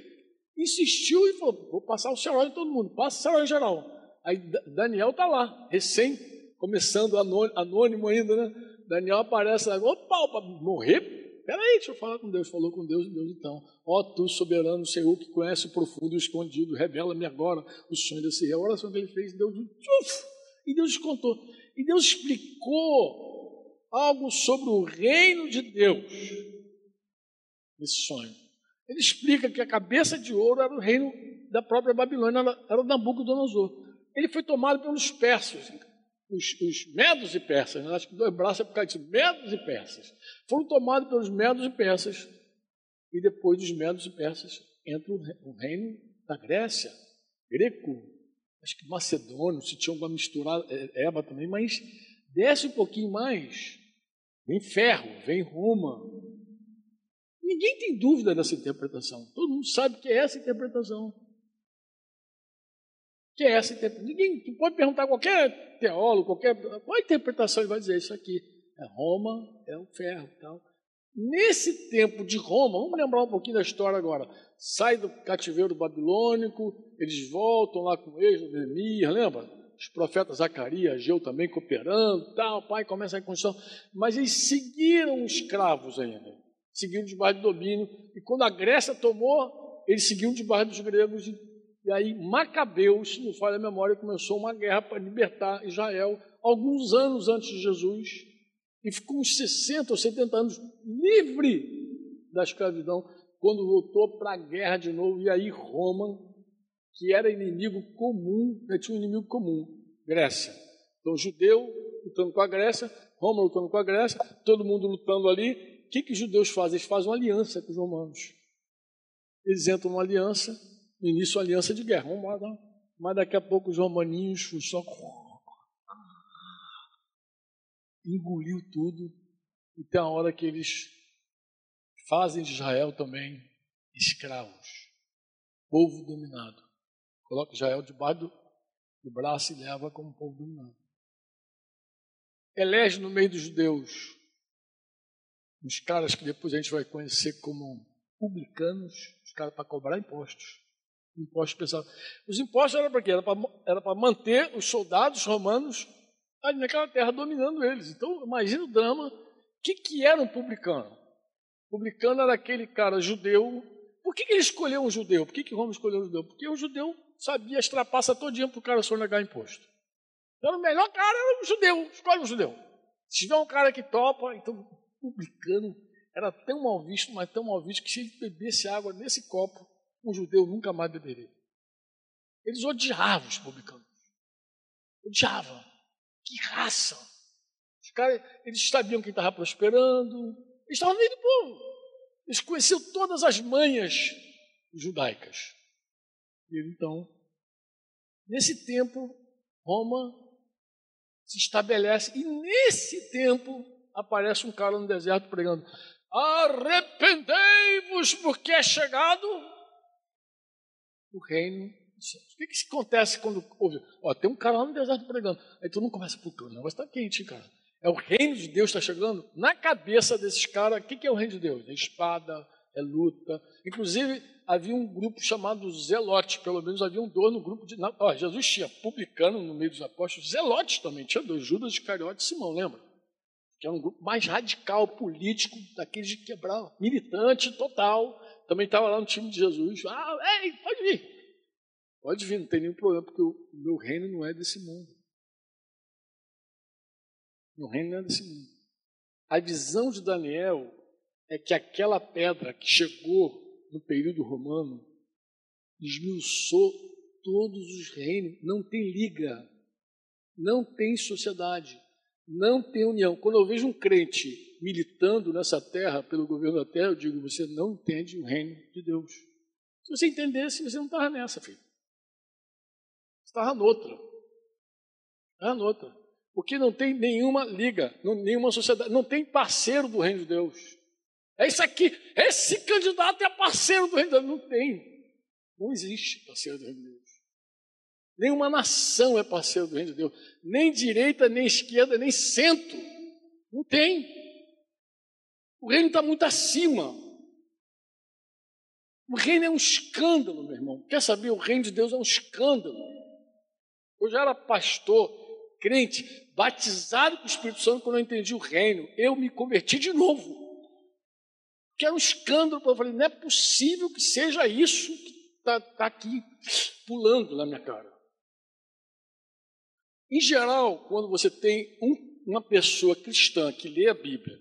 insistiu e falou: vou passar o celular em todo mundo, passa o celular em geral. Aí Daniel está lá, recém, começando anônimo ainda, né? Daniel aparece lá, opa, opa, morrer? Peraí, deixa eu falar com Deus. Falou com Deus, Deus então. Ó tu, soberano Senhor, que conhece o profundo e o escondido, revela-me agora o sonho desse rei. A oração que ele fez, Deus, tchuf, e Deus contou. E Deus explicou algo sobre o reino de Deus nesse sonho. Ele explica que a cabeça de ouro era o reino da própria Babilônia, era o Nabucodonosor ele foi tomado pelos persas, os, os medos e persas, né? acho que dois braços é por causa disso, medos e persas. Foram tomados pelos medos e persas, e depois dos medos e persas entra o reino da Grécia, greco, acho que macedônio, se tinha alguma misturada, é, Eba também, mas desce um pouquinho mais, vem ferro, vem Roma. Ninguém tem dúvida dessa interpretação, todo mundo sabe que é essa interpretação que é essa interpretação. Ninguém pode perguntar a qualquer teólogo, qualquer qual a interpretação ele vai dizer isso aqui. É Roma, é o ferro, tal. Nesse tempo de Roma, vamos lembrar um pouquinho da história agora. Sai do cativeiro babilônico, eles voltam lá com eles, Neemias, lembra? os profetas Zacarias, Ageu também cooperando, tal, o pai começa a construção, mas eles seguiram escravos ainda, seguiram debaixo do domínio, e quando a Grécia tomou, eles seguiam debaixo dos gregos, e aí Macabeus, se não falha a memória, começou uma guerra para libertar Israel, alguns anos antes de Jesus, e ficou uns 60 ou 70 anos livre da escravidão, quando voltou para a guerra de novo, e aí Roma, que era inimigo comum, né, tinha um inimigo comum, Grécia. Então, judeu lutando com a Grécia, Roma lutando com a Grécia, todo mundo lutando ali. O que, que os judeus fazem? Eles fazem uma aliança com os romanos. Eles entram numa aliança, no início, aliança de guerra. Vamos lá, mas daqui a pouco os romaninhos só engoliu tudo, e tem a hora que eles fazem de Israel também escravos, povo dominado. Coloca Israel debaixo do, do braço e leva como povo dominado. Elege no meio dos judeus uns caras que depois a gente vai conhecer como publicanos, os caras para cobrar impostos. Impostos pesados. Os impostos eram para quê? Era para manter os soldados romanos ali naquela terra dominando eles. Então, imagina o drama. O que, que era um publicano? publicano era aquele cara judeu. Por que, que ele escolheu um judeu? Por que, que Roma escolheu um judeu? Porque o judeu sabia as trapaças todinha para o cara sonegar imposto. Então, o melhor cara era um judeu. Escolhe um judeu. Se tiver um cara que topa, então publicano era tão mal visto, mas tão mal visto, que se ele bebesse água nesse copo, um judeu nunca mais beberia. Eles odiavam os publicanos. Odiavam. Que raça! Os caras, eles sabiam quem estava prosperando, eles estavam no meio do povo. Eles conheciam todas as manhas judaicas. E então, nesse tempo, Roma se estabelece, e nesse tempo aparece um cara no deserto pregando: Arrependei-vos, porque é chegado o reino dos céus. O que, que acontece quando ouve? Ó, tem um cara lá no deserto pregando. Aí tu não começa, puta, o negócio está quente, cara. É o reino de Deus está chegando na cabeça desses caras. O que é o reino de Deus? É espada, é luta. Inclusive, havia um grupo chamado Zelote, pelo menos havia um dois no grupo de. Ó, Jesus tinha publicano no meio dos apóstolos, Zelote também, tinha dois, Judas Iscariote e Simão, lembra? Que era um grupo mais radical, político, daqueles de quebrar, militante total. Também estava lá no time de Jesus. Ah, ei, pode vir. Pode vir, não tem nenhum problema, porque o meu reino não é desse mundo. No reino é desse mundo. A visão de Daniel é que aquela pedra que chegou no período romano esmiuçou todos os reinos, não tem liga, não tem sociedade, não tem união. Quando eu vejo um crente militando nessa terra, pelo governo da terra, eu digo: você não entende o reino de Deus. Se você entendesse, você não estava nessa, filho. Você estava noutra. Estava noutra. Porque não tem nenhuma liga, nenhuma sociedade, não tem parceiro do reino de Deus. É isso aqui, esse candidato é parceiro do reino de Deus. Não tem. Não existe parceiro do reino de Deus. Nenhuma nação é parceiro do reino de Deus. Nem direita, nem esquerda, nem centro. Não tem. O reino está muito acima. O reino é um escândalo, meu irmão. Quer saber? O reino de Deus é um escândalo. Eu já era pastor crente, batizado com o Espírito Santo quando eu entendi o reino. Eu me converti de novo. Que era um escândalo. Eu falei, não é possível que seja isso que está tá aqui pulando na minha cara. Em geral, quando você tem um, uma pessoa cristã que lê a Bíblia,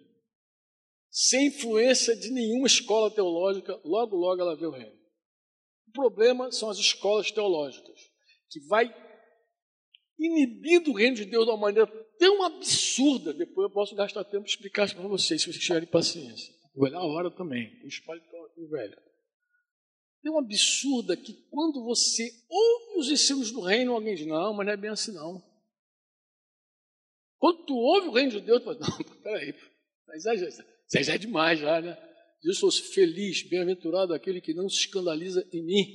sem influência de nenhuma escola teológica, logo, logo ela vê o reino. O problema são as escolas teológicas, que vai inibido o reino de Deus de uma maneira tão absurda. Depois eu posso gastar tempo explicar isso para vocês, se vocês tiverem paciência. Vou olhar a hora também. O espalho aqui, velho. Tão absurda que quando você ouve os ensinos do reino, alguém diz: Não, mas não é bem assim, não. Quando tu ouve o reino de Deus, tu fala: Não, peraí, isso já é demais, já, né? Jesus fosse feliz, bem-aventurado aquele que não se escandaliza em mim.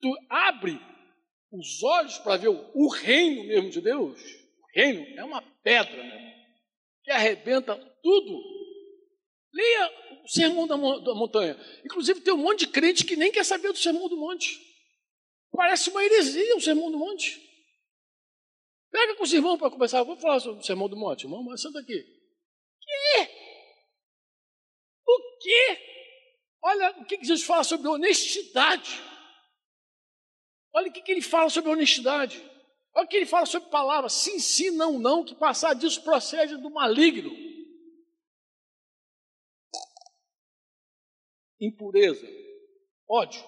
Tu abre os olhos para ver o, o, reino mesmo de Deus, o reino é uma pedra né, que arrebenta tudo. Leia o Sermão da, da Montanha. Inclusive, tem um monte de crente que nem quer saber do Sermão do Monte. Parece uma heresia o Sermão do Monte. Pega com os irmãos para conversar. Vou falar sobre o Sermão do Monte. Irmão, mas senta aqui. Que? O quê? Olha o que Jesus fala sobre honestidade. Olha o que ele fala sobre honestidade. Olha o que ele fala sobre palavras. Sim, sim, não, não, que passar disso procede do maligno. Impureza, ódio,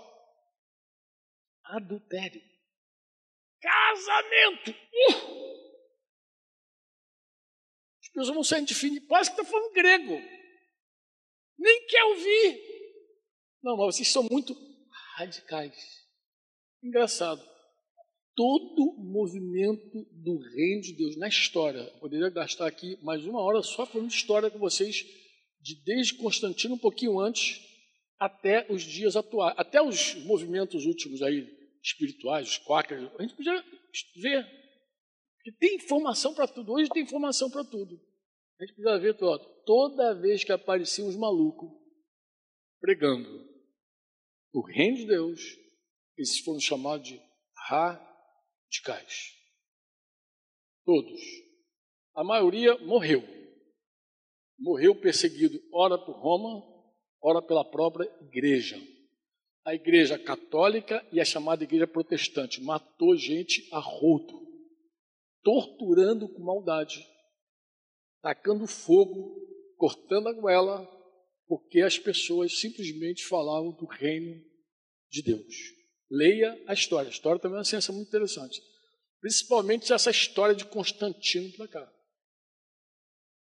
adultério, casamento. Uh! As pessoas vão sair definidas, parece que está falando grego. Nem quer ouvir. Não, mas vocês são muito radicais. Engraçado. Todo movimento do reino de Deus na história, eu poderia gastar aqui mais uma hora só falando história com vocês, de desde Constantino, um pouquinho antes, até os dias atuais, até os movimentos últimos aí, espirituais, os quakers, a gente podia ver. que tem informação para tudo. Hoje tem informação para tudo. A gente precisa ver tudo. Toda vez que apareciam os malucos pregando o reino de Deus, esses foram chamados de radicais. Todos. A maioria morreu. Morreu perseguido, ora por Roma, ora pela própria igreja. A igreja católica e a chamada igreja protestante matou gente a rodo, torturando com maldade, tacando fogo, cortando a goela, porque as pessoas simplesmente falavam do reino de Deus. Leia a história. A história também é uma ciência muito interessante. Principalmente essa história de Constantino para cá.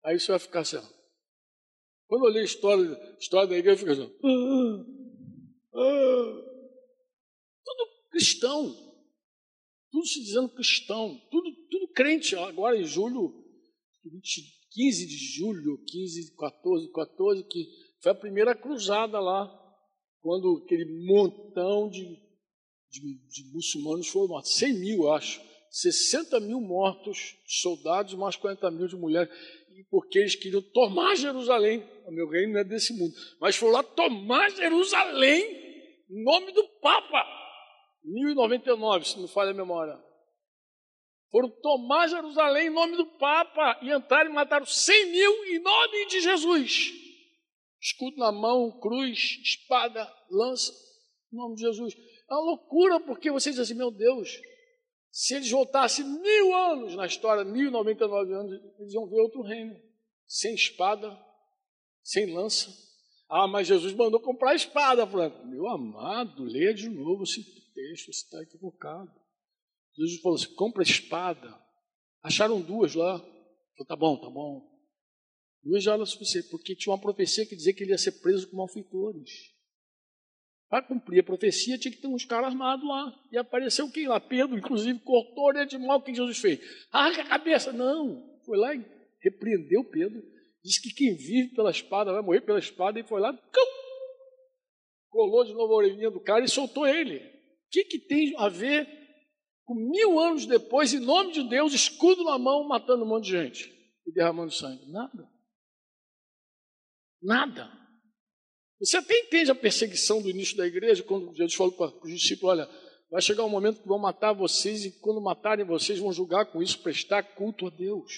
Aí você vai ficar assim. Quando eu li a história, história da igreja, eu fico assim. Ah. Tudo cristão. Tudo se dizendo cristão. Tudo, tudo crente. Agora em julho, 15 de julho, 15, 14, 14, que foi a primeira cruzada lá, quando aquele montão de, de, de muçulmanos foram mortos. 100 mil, acho. 60 mil mortos, soldados, mais 40 mil de mulheres porque eles queriam tomar Jerusalém. O meu reino não é desse mundo. Mas foram lá tomar Jerusalém em nome do Papa. 1099, se não falha a memória. Foram tomar Jerusalém em nome do Papa e entraram e mataram 100 mil em nome de Jesus. Escudo na mão, cruz, espada, lança, em nome de Jesus. É uma loucura, porque vocês dizem assim, meu Deus, se eles voltassem mil anos na história, mil noventa e nove anos, eles iam ver outro reino, sem espada, sem lança. Ah, mas Jesus mandou comprar espada. Falando, meu amado, leia de novo esse texto, você está equivocado. Jesus falou assim: compra espada. Acharam duas lá. Falou, tá bom, tá bom. Duas já era suficiente, porque tinha uma profecia que dizia que ele ia ser preso com malfeitores. Para cumprir a profecia, tinha que ter uns caras armados lá. E apareceu quem lá? Pedro, inclusive, cortou a orelha de mal. Que Jesus fez? Arranca a cabeça. Não. Foi lá e repreendeu Pedro. Disse que quem vive pela espada vai morrer pela espada. E foi lá, colou de novo a orelhinha do cara e soltou ele. O que, que tem a ver com mil anos depois, em nome de Deus, escudo na mão, matando um monte de gente e derramando sangue? Nada. Nada. Você até entende a perseguição do início da igreja, quando Jesus falou para os discípulos: olha, vai chegar um momento que vão matar vocês, e quando matarem vocês, vão julgar com isso, prestar culto a Deus.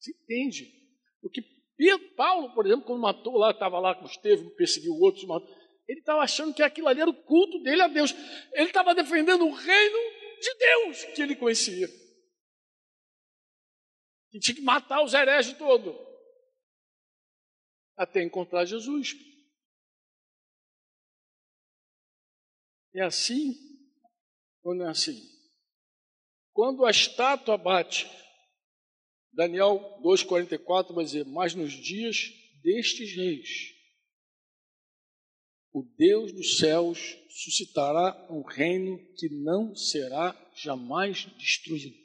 Você entende? Porque Pedro, Paulo, por exemplo, quando matou lá, estava lá com Estevão, perseguiu outros, ele estava achando que aquilo ali era o culto dele a Deus. Ele estava defendendo o reino de Deus que ele conhecia. E tinha que matar os hereges todos. Até encontrar Jesus. É assim ou não é assim? Quando a estátua bate, Daniel 2,44 vai dizer: Mas nos dias destes reis, o Deus dos céus suscitará um reino que não será jamais destruído.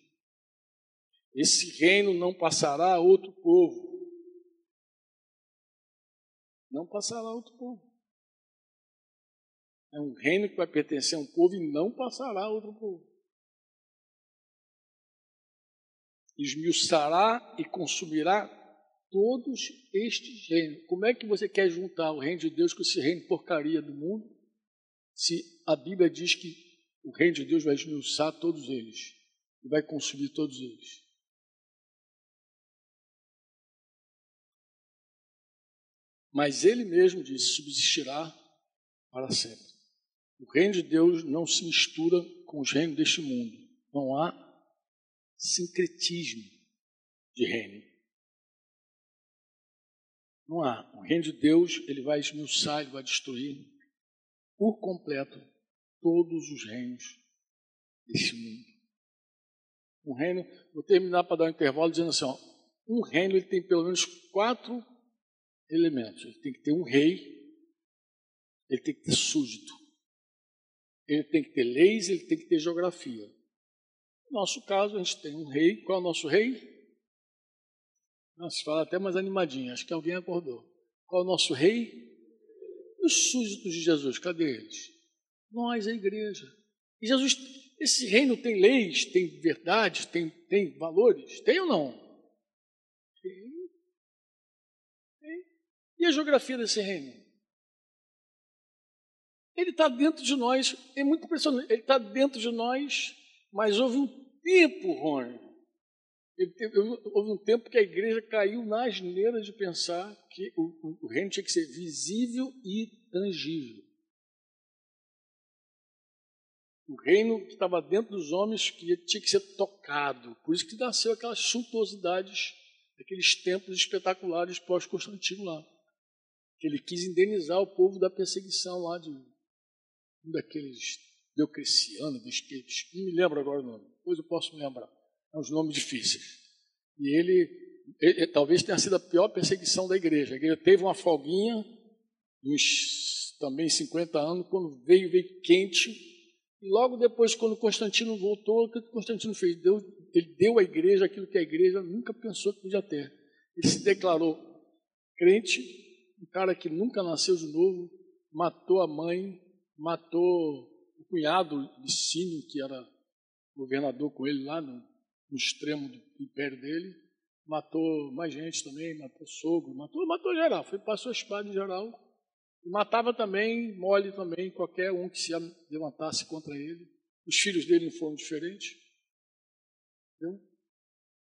Esse reino não passará a outro povo. Não passará a outro povo. É um reino que vai pertencer a um povo e não passará a outro povo. Esmiuçará e consumirá todos estes reinos. Como é que você quer juntar o reino de Deus com esse reino porcaria do mundo? Se a Bíblia diz que o reino de Deus vai esmiuçar todos eles e vai consumir todos eles. Mas ele mesmo disse: subsistirá para sempre. O reino de Deus não se mistura com os reinos deste mundo. Não há sincretismo de reino. Não há. O reino de Deus, ele vai esmiuçar, ele vai destruir por completo todos os reinos desse mundo. Um reino, vou terminar para dar um intervalo dizendo assim, ó, um reino ele tem pelo menos quatro elementos. Ele tem que ter um rei, ele tem que ter súdito, ele tem que ter leis, ele tem que ter geografia. No nosso caso, a gente tem um rei. Qual é o nosso rei? Nossa, fala até mais animadinho, acho que alguém acordou. Qual é o nosso rei? Os súditos de Jesus, cadê eles? Nós, a igreja. E Jesus, esse reino tem leis, tem verdades, tem, tem valores? Tem ou não? Tem. tem. E a geografia desse reino? Ele está dentro de nós, é muito impressionante, ele está dentro de nós, mas houve um tempo, Rony, houve um tempo que a igreja caiu na asneira de pensar que o, o, reino tinha que ser visível e tangível. O reino que estava dentro dos homens que tinha que ser tocado. Por isso que nasceu aquelas suntuosidades, aqueles templos espetaculares pós-Constantino lá. Que ele quis indenizar o povo da perseguição lá de um daqueles Diocleciano, não me lembro agora o nome, depois eu posso me lembrar. São os nomes difíceis. E ele, ele, talvez tenha sido a pior perseguição da igreja. A igreja teve uma folguinha, uns também 50 anos, quando veio, veio quente. E logo depois, quando Constantino voltou, o que Constantino fez? Deu, ele deu à igreja aquilo que a igreja nunca pensou que podia ter. Ele se declarou crente, um cara que nunca nasceu de novo, matou a mãe, matou cunhado Licínio, que era governador com ele lá no, no extremo do império dele, matou mais gente também, matou sogro, matou, matou geral, foi, passou a espada em geral, e matava também, mole também, qualquer um que se levantasse contra ele. Os filhos dele não foram diferentes. Entendeu?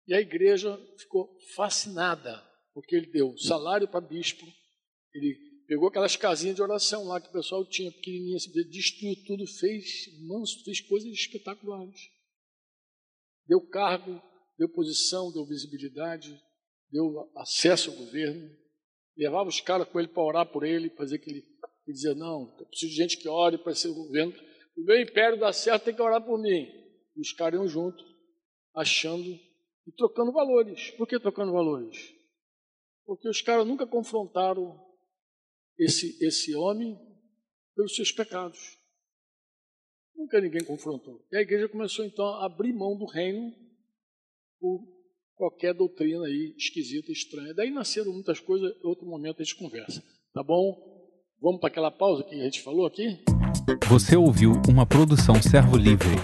E a igreja ficou fascinada, porque ele deu salário para bispo, ele Pegou aquelas casinhas de oração lá que o pessoal tinha, pequenininha, assim, destruiu tudo, fez manso, fez coisas espetaculares. Deu cargo, deu posição, deu visibilidade, deu acesso ao governo. Levava os caras com ele para orar por ele, fazer que ele e dizer, não, eu preciso de gente que ore para ser governo. O meu império dá certo, tem que orar por mim. E os caras iam junto, achando e trocando valores. Por que trocando valores? Porque os caras nunca confrontaram esse, esse homem pelos seus pecados. Nunca ninguém confrontou. E a igreja começou então a abrir mão do reino por qualquer doutrina aí esquisita, estranha. Daí nasceram muitas coisas, outro momento a gente conversa. Tá bom? Vamos para aquela pausa que a gente falou aqui? Você ouviu uma produção Servo Livre.